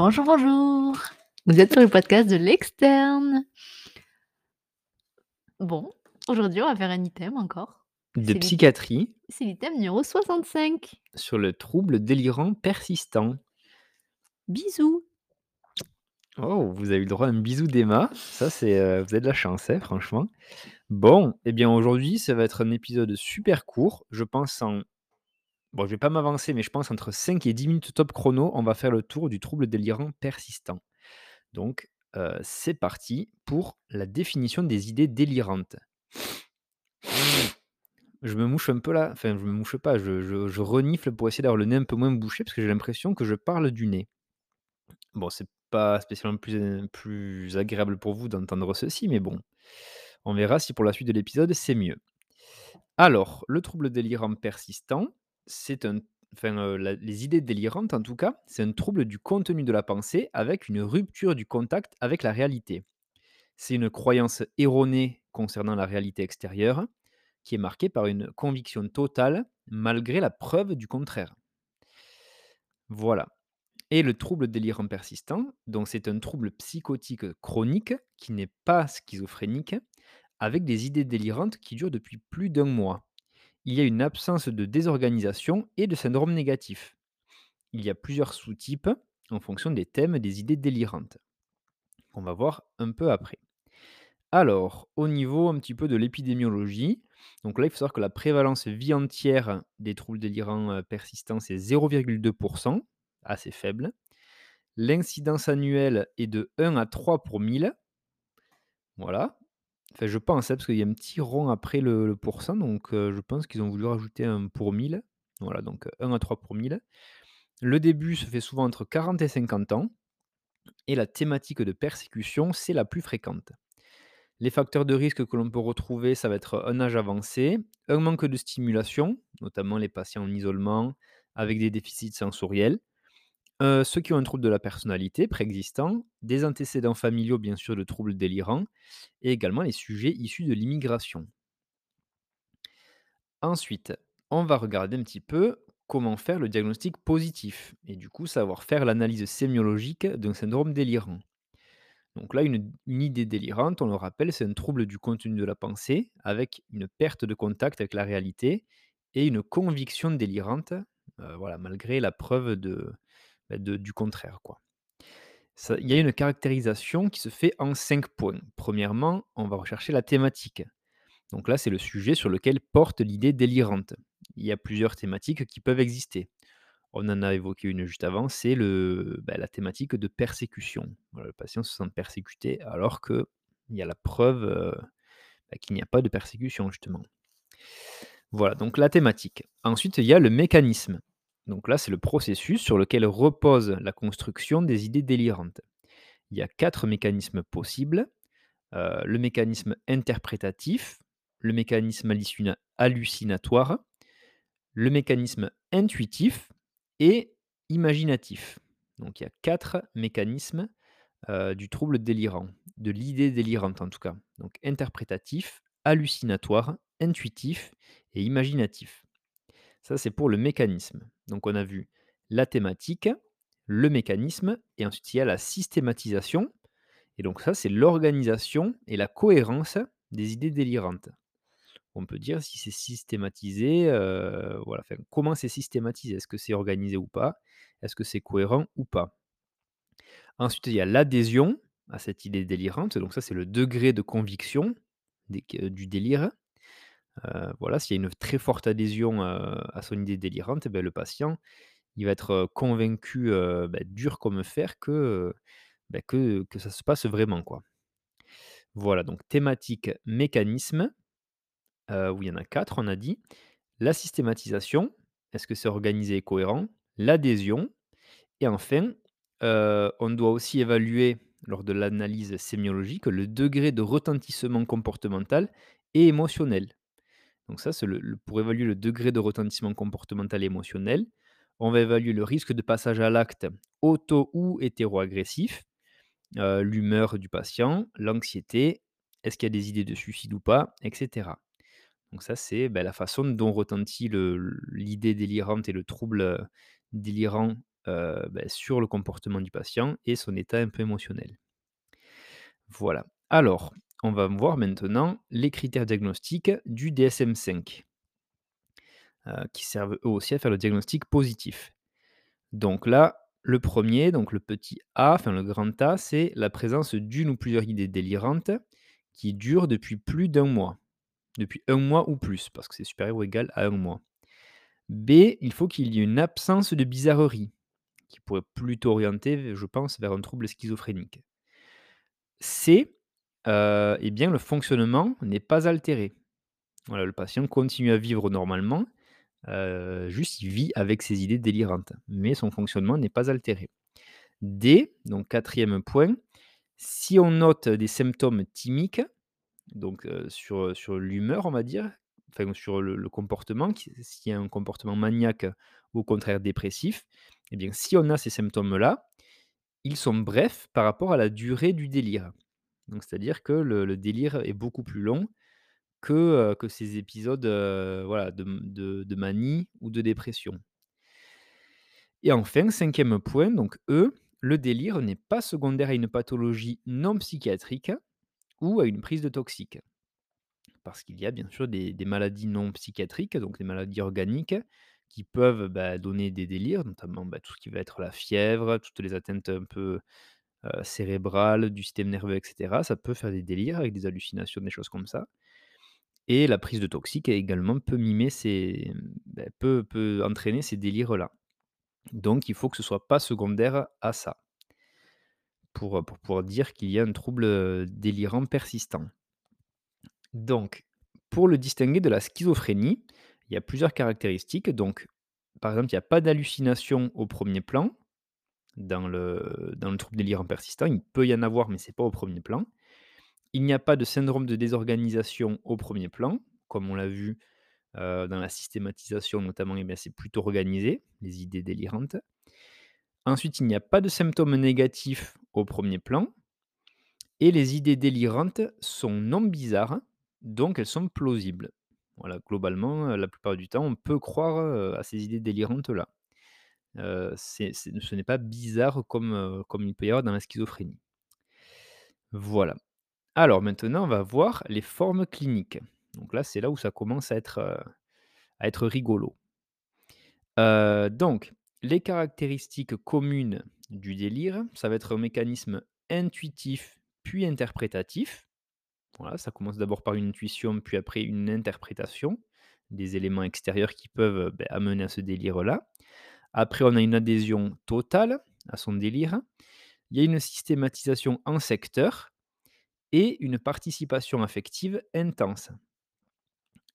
Bonjour, bonjour. Vous êtes sur le podcast de l'externe. Bon, aujourd'hui, on va faire un item encore. De psychiatrie c'est l'item numéro 65. sur le trouble délirant persistant. Bisous. Oh, vous avez eu le droit à un bisou d'Emma. Ça, c'est, heu, vous avez de la chance, hein, franchement. Bon, eh bien, aujourd'hui, ça va être un épisode super court. Je pense en bon, je vais pas m'avancer, mais je pense entre 5 et 10 minutes top chrono, on va faire le tour du trouble délirant persistant. Donc, heu, c'est parti pour la définition des idées délirantes. Je me mouche un peu là, enfin, je me mouche pas, je renifle pour essayer d'avoir le nez un peu moins bouché parce que j'ai l'impression que je parle du nez. Bon, c'est pas spécialement plus, plus agréable pour vous d'entendre ceci, mais bon, on verra si pour la suite de l'épisode, c'est mieux. Alors, le trouble délirant persistant, c'est un la les idées délirantes en tout cas, c'est un trouble du contenu de la pensée avec une rupture du contact avec la réalité. C'est une croyance erronée concernant la réalité extérieure, qui est marquée par une conviction totale malgré la preuve du contraire. Voilà. Et le trouble délirant persistant, donc c'est un trouble psychotique chronique qui n'est pas schizophrénique, avec des idées délirantes qui durent depuis plus d'un mois. Il y a une absence de désorganisation et de syndrome négatif. Il y a plusieurs sous-types en fonction des thèmes des idées délirantes. On va voir un peu après. Alors, au niveau un petit peu de l'épidémiologie, donc là, il faut savoir que la prévalence vie entière des troubles délirants euh, persistants, c'est 0,2%, assez faible. L'incidence annuelle est de 1 à 3 pour 1000. Voilà. Enfin, je pense, hein, parce qu'il y a un petit rond après le, pourcent, donc euh, je pense qu'ils ont voulu rajouter un pour 1000. Voilà, donc euh, 1 à 3 pour 1000. Le début se fait souvent entre 40 et 50 ans, et la thématique de persécution, c'est la plus fréquente. Les facteurs de risque que l'on peut retrouver, ça va être un âge avancé, un manque de stimulation, notamment les patients en isolement, avec des déficits sensoriels, Heu, ceux qui ont un trouble de la personnalité préexistant, des antécédents familiaux bien sûr de troubles délirants et également les sujets issus de l'immigration. Ensuite, on va regarder un petit peu comment faire le diagnostic positif et du coup savoir faire l'analyse sémiologique d'un syndrome délirant. Donc là, une idée délirante, on le rappelle, c'est un trouble du contenu de la pensée avec une perte de contact avec la réalité et une conviction délirante, heu, voilà, malgré la preuve de, de du contraire, quoi. Il y a une caractérisation qui se fait en 5 points. Premièrement, on va rechercher la thématique. Donc là, c'est le sujet sur lequel porte l'idée délirante. Il y a plusieurs thématiques qui peuvent exister. On en a évoqué une juste avant, c'est bah, la thématique de persécution. Le patient se sent persécuté alors qu'il y a la preuve euh, bah, qu'il n'y a pas de persécution, justement. Voilà, donc la thématique. Ensuite, il y a le mécanisme. Donc là, c'est le processus sur lequel repose la construction des idées délirantes. Il y a quatre mécanismes possibles. Euh, le mécanisme interprétatif, le mécanisme hallucina- hallucinatoire, le mécanisme intuitif et imaginatif. Donc il y a quatre mécanismes euh, du trouble délirant, de l'idée délirante en tout cas. Donc interprétatif, hallucinatoire, intuitif et imaginatif. Ça, c'est pour le mécanisme. Donc on a vu la thématique, le mécanisme, et ensuite il y a la systématisation. Et donc ça, c'est l'organisation et la cohérence des idées délirantes. On peut dire si c'est systématisé, euh, voilà, enfin, comment c'est systématisé, est-ce que c'est organisé ou pas, est-ce que c'est cohérent ou pas? Ensuite, il y a l'adhésion à cette idée délirante, donc ça c'est le degré de conviction euh, du délire. Euh, voilà, s'il y a une très forte adhésion euh, à son idée délirante, eh ben, le patient, il va être euh, convaincu ben, dur comme fer que, ben, que, que ça se passe vraiment. Voilà, donc thématique, mécanisme, où il y en a quatre, on a dit. La systématisation, est-ce que c'est organisé et cohérent? L'adhésion et enfin, on doit aussi évaluer lors de l'analyse sémiologique le degré de retentissement comportemental et émotionnel. Donc ça, c'est pour évaluer le degré de retentissement comportemental et émotionnel, on va évaluer le risque de passage à l'acte auto ou hétéroagressif, heu, l'humeur du patient, l'anxiété, est-ce qu'il y a des idées de suicide ou pas, et cetera. Donc ça, c'est, bah, la façon dont retentit l'idée délirante et le trouble, heu, délirant heu, beh, sur le comportement du patient et son état un peu émotionnel. Voilà. Alors, on va voir maintenant les critères diagnostiques du DSM-5 heu, qui servent eux aussi à faire le diagnostic positif. Donc là, le premier, donc le petit A, enfin le grand A, c'est la présence d'une ou plusieurs idées délirantes qui durent depuis plus d'un mois. Depuis un mois ou plus, parce que c'est supérieur ou égal à un mois. B, il faut qu'il y ait une absence de bizarrerie, qui pourrait plutôt orienter, je pense, vers un trouble schizophrénique. C, heu, eh bien, le fonctionnement n'est pas altéré. Le patient continue à vivre normalement, heu, juste il vit avec ses idées délirantes, mais son fonctionnement n'est pas altéré. D, donc quatrième point, si on note des symptômes thymiques, donc heu, sur, l'humeur, on va dire, enfin sur le comportement, s'il y a un comportement maniaque ou au contraire dépressif, eh bien, si on a ces symptômes-là, ils sont brefs par rapport à la durée du délire. Donc c'est-à-dire que le délire est beaucoup plus long que, ces épisodes, de manie ou de dépression. Et enfin, cinquième point, donc E, le délire n'est pas secondaire à une pathologie non psychiatrique ou à une prise de toxiques. Parce qu'il y a bien sûr des des maladies non psychiatriques, donc des maladies organiques qui peuvent, bah, donner des délires, notamment, bah, tout ce qui va être la fièvre, toutes les atteintes un peu, heu, cérébrales, du système nerveux et cetera. Ça peut faire des délires avec des hallucinations, des choses comme ça. Et la prise de toxiques également peut mimer ces, bah, peut peut entraîner ces délires-là. Donc il faut que ce soit pas secondaire à ça. Pour, heu, pour pouvoir dire qu'il y a un trouble, heu, délirant persistant. Donc, pour le distinguer de la schizophrénie, il y a plusieurs caractéristiques. Donc, par exemple, il y a pas d'hallucination au premier plan, dans le dans le trouble délirant persistant. Il peut y en avoir, mais c'est pas au premier plan. Il n'y a pas de syndrome de désorganisation au premier plan, comme on l'a vu, heu, dans la systématisation notamment, bien, c'est plutôt organisé, les idées délirantes. Ensuite, il n'y a pas de symptômes négatifs au premier plan et les idées délirantes sont non bizarres, donc elles sont plausibles. Voilà, globalement, heu, la plupart du temps, on peut croire, heu, à ces idées délirantes-là. Ce n'est pas bizarre comme, il peut y avoir dans la schizophrénie. Voilà. Alors maintenant, on va voir les formes cliniques. Donc là, c'est là où ça commence à être, rigolo. Donc les caractéristiques communes du délire, ça va être un mécanisme intuitif, puis interprétatif. Voilà, ça commence d'abord par une intuition, puis après une interprétation des éléments extérieurs qui peuvent, beh, amener à ce délire-là. Après, on a une adhésion totale à son délire. Il y a une systématisation en secteur et une participation affective intense.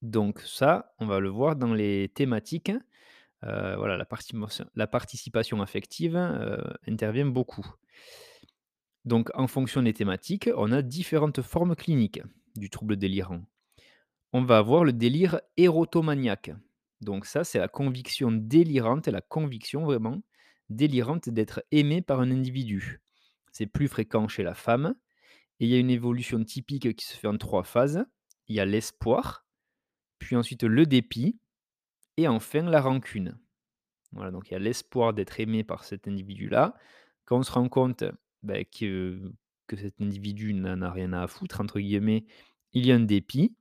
Donc ça, on va le voir dans les thématiques. Heu, voilà, la participation affective, heu, intervient beaucoup. Donc en fonction des thématiques, on a différentes formes cliniques du trouble délirant. On va avoir le délire érotomaniaque. Donc ça, c'est la conviction délirante la conviction vraiment délirante d'être aimé par un individu. C'est plus fréquent chez la femme et il y a une évolution typique qui se fait en 3 phases. Il y a l'espoir, puis ensuite le dépit et enfin la rancune. Voilà, donc il y a l'espoir d'être aimé par cet individu-là. Quand on se rend compte, bah, que que cet individu n'en a rien à «foutre» entre guillemets, il y a un dépit.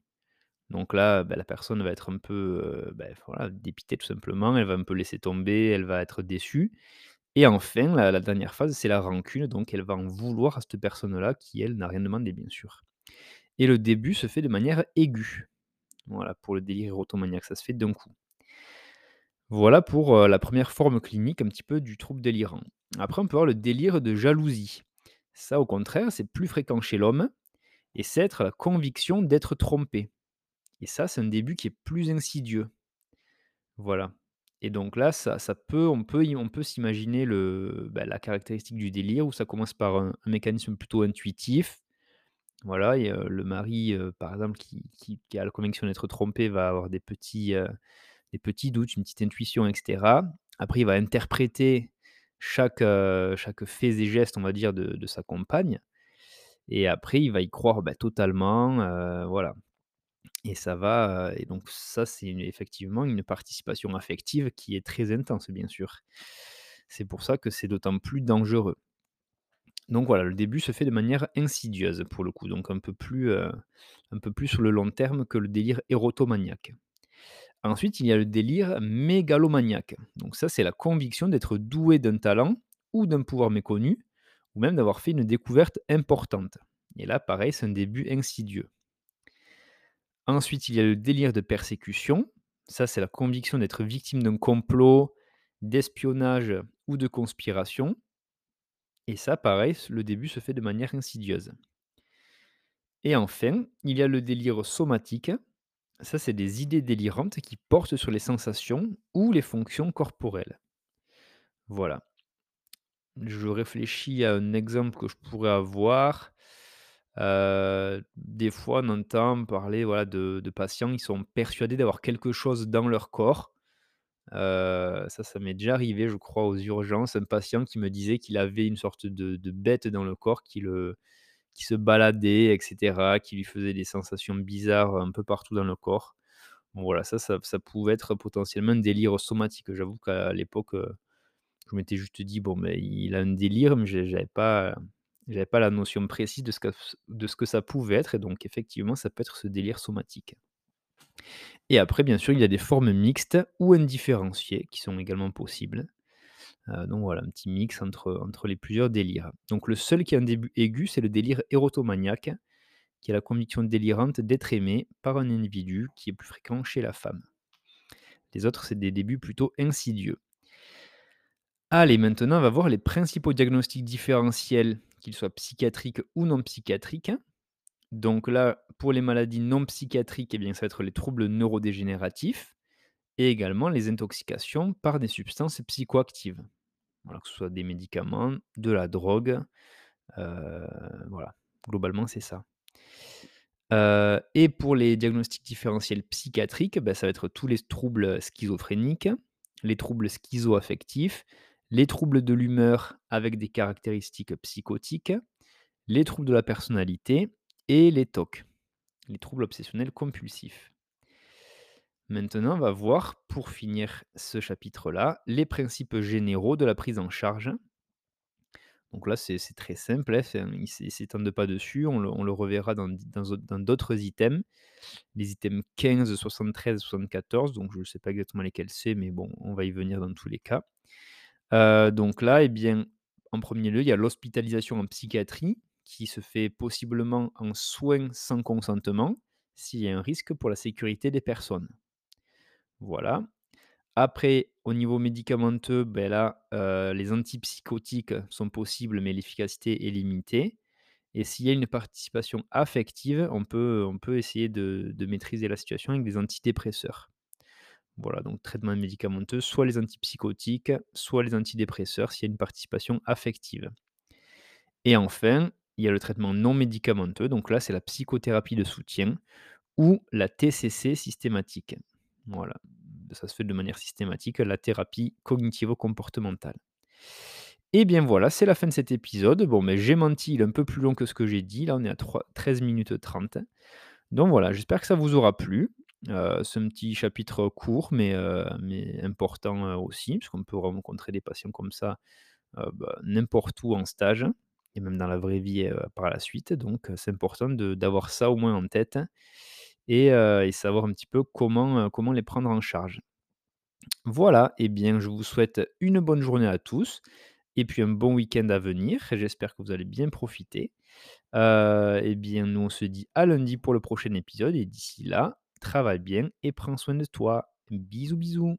Donc là, bah, la personne va être un peu, bah, dépitée tout simplement. Elle va un peu laisser tomber, elle va être déçue et enfin la dernière phase, c'est la rancune, donc elle va en vouloir à cette personne-là qui, elle, n'a rien demandé, bien sûr et le début se fait de manière aiguë. Voilà, pour le délire érotomaniaque, ça se fait d'un coup. Voilà pour, la première forme clinique un petit peu du trouble délirant. Après, on peut avoir le délire de jalousie. Ça, au contraire, c'est plus fréquent chez l'homme et c'est être la conviction d'être trompé et ça, c'est un début qui est plus insidieux. Voilà et donc là, ça ça peut on peut on peut s'imaginer le bah, la caractéristique du délire où ça commence par un mécanisme plutôt intuitif. Voilà et le mari, par exemple, qui a la conviction d'être trompé va avoir des petits, des petits doutes, une petite intuition et cetera. Après, il va interpréter chaque, chaque faits et gestes, on va dire, de sa compagne et après il va y croire, bah, totalement, voilà et ça va, et donc ça, c'est effectivement une participation affective qui est très intense, bien sûr. C'est pour ça que c'est d'autant plus dangereux. Donc voilà, le début se fait de manière insidieuse pour le coup, donc un peu plus, un peu plus sur le long terme que le délire érotomaniaque. Ensuite, il y a le délire mégalomaniaque. Donc ça, c'est la conviction d'être doué d'un talent ou d'un pouvoir méconnu, ou même d'avoir fait une découverte importante. Et là, pareil, c'est un début insidieux. Ensuite, il y a le délire de persécution. Ça, c'est la conviction d'être victime d'un complot, d'espionnage ou de conspiration. Et ça, pareil, le début se fait de manière insidieuse. Et enfin, il y a le délire somatique. Ça, c'est des idées délirantes qui portent sur les sensations ou les fonctions corporelles. Voilà. Je réfléchis à un exemple que je pourrais avoir. Heu, des fois, on entend parler, voilà, de patients, ils sont persuadés d'avoir quelque chose dans leur corps. Heu, ça, ça m'est déjà arrivé, je crois, aux urgences. Un patient qui me disait qu'il avait une sorte de bête dans le corps qui le qui se baladait et cetera, qui lui faisait des sensations bizarres un peu partout dans le corps. Bon voilà, ça ça pouvait être potentiellement un délire somatique. J'avoue qu'à l'époque, heu, je m'étais juste dit: «Bon, mais il a un délire», mais j'avais pas, j'avais pas la notion précise de ce que ça pouvait être et donc effectivement, ça peut être ce délire somatique. Et après, bien sûr, il y a des formes mixtes ou indifférenciées qui sont également possibles. Heu, donc voilà, un petit mix entre, entre les plusieurs délires. Donc le seul qui a un début aigu, c'est le délire érotomaniaque, qui est la conviction délirante d'être aimé par un individu qui est plus fréquent chez la femme. Les autres, c'est des débuts plutôt insidieux. Allez, maintenant, on va voir les principaux diagnostics différentiels, qu'ils soient psychiatriques ou non psychiatriques. Donc là, pour les maladies non psychiatriques, eh bien, ça va être les troubles neurodégénératifs et également les intoxications par des substances psychoactives. Que ce soit des médicaments, de la drogue, heu, voilà, globalement, c'est ça. Heu et pour les diagnostics différentiels psychiatriques, bah, ça va être tous les troubles schizophréniques, les troubles schizoaffectifs, les troubles de l'humeur avec des caractéristiques psychotiques, les troubles de la personnalité et les TOC, les troubles obsessionnels compulsifs. Maintenant, on va voir, pour finir ce chapitre-là, les principes généraux de la prise en charge. Donc là, c'est très simple, hein, enfin, il ne s'étendent pas dessus, on le reverra dans d'autres items. Les items 15, 73, 74, donc je ne sais pas exactement lesquels c'est, mais bon, on va y venir dans tous les cas. Donc là, eh bien, en premier lieu, il y a l'hospitalisation en psychiatrie qui se fait possiblement en soins sans consentement, s'il y a un risque pour la sécurité des personnes. Voilà. Après, au niveau médicamenteux, beh, là, les antipsychotiques sont possibles, mais l'efficacité est limitée et s'il y a une participation affective, on peut on peut essayer de de maîtriser la situation avec des antidépresseurs. Voilà, donc traitement médicamenteux, soit les antipsychotiques, soit les antidépresseurs s'il y a une participation affective. Et enfin, il y a le traitement non médicamenteux, donc là, c'est la psychothérapie de soutien ou la TCC systématique. Voilà, ça se fait de manière systématique, la thérapie cognitivo-comportementale. Et bien voilà, c'est la fin de cet épisode. Bon, mais j'ai menti, il est un peu plus long que ce que j'ai dit. Là, on est à 3 13 minutes 30. Donc voilà, j'espère que ça vous aura plu. Heu, c'est un petit chapitre court, mais heu, mais important, heu, aussi, puisqu'on peut rencontrer des patients comme ça, heu, bah, n'importe où en stage et même dans la vraie vie, par la suite. Donc c'est important d'avoir ça au moins en tête et savoir un petit peu comment, comment les prendre en charge. Voilà, et bien, je vous souhaite une bonne journée à tous et puis un bon week-end à venir. J'espère que vous allez bien profiter. Et bien, nous, on se dit à lundi pour le prochain épisode et d'ici là, travaille bien et prends soin de toi. Bisous, bisous.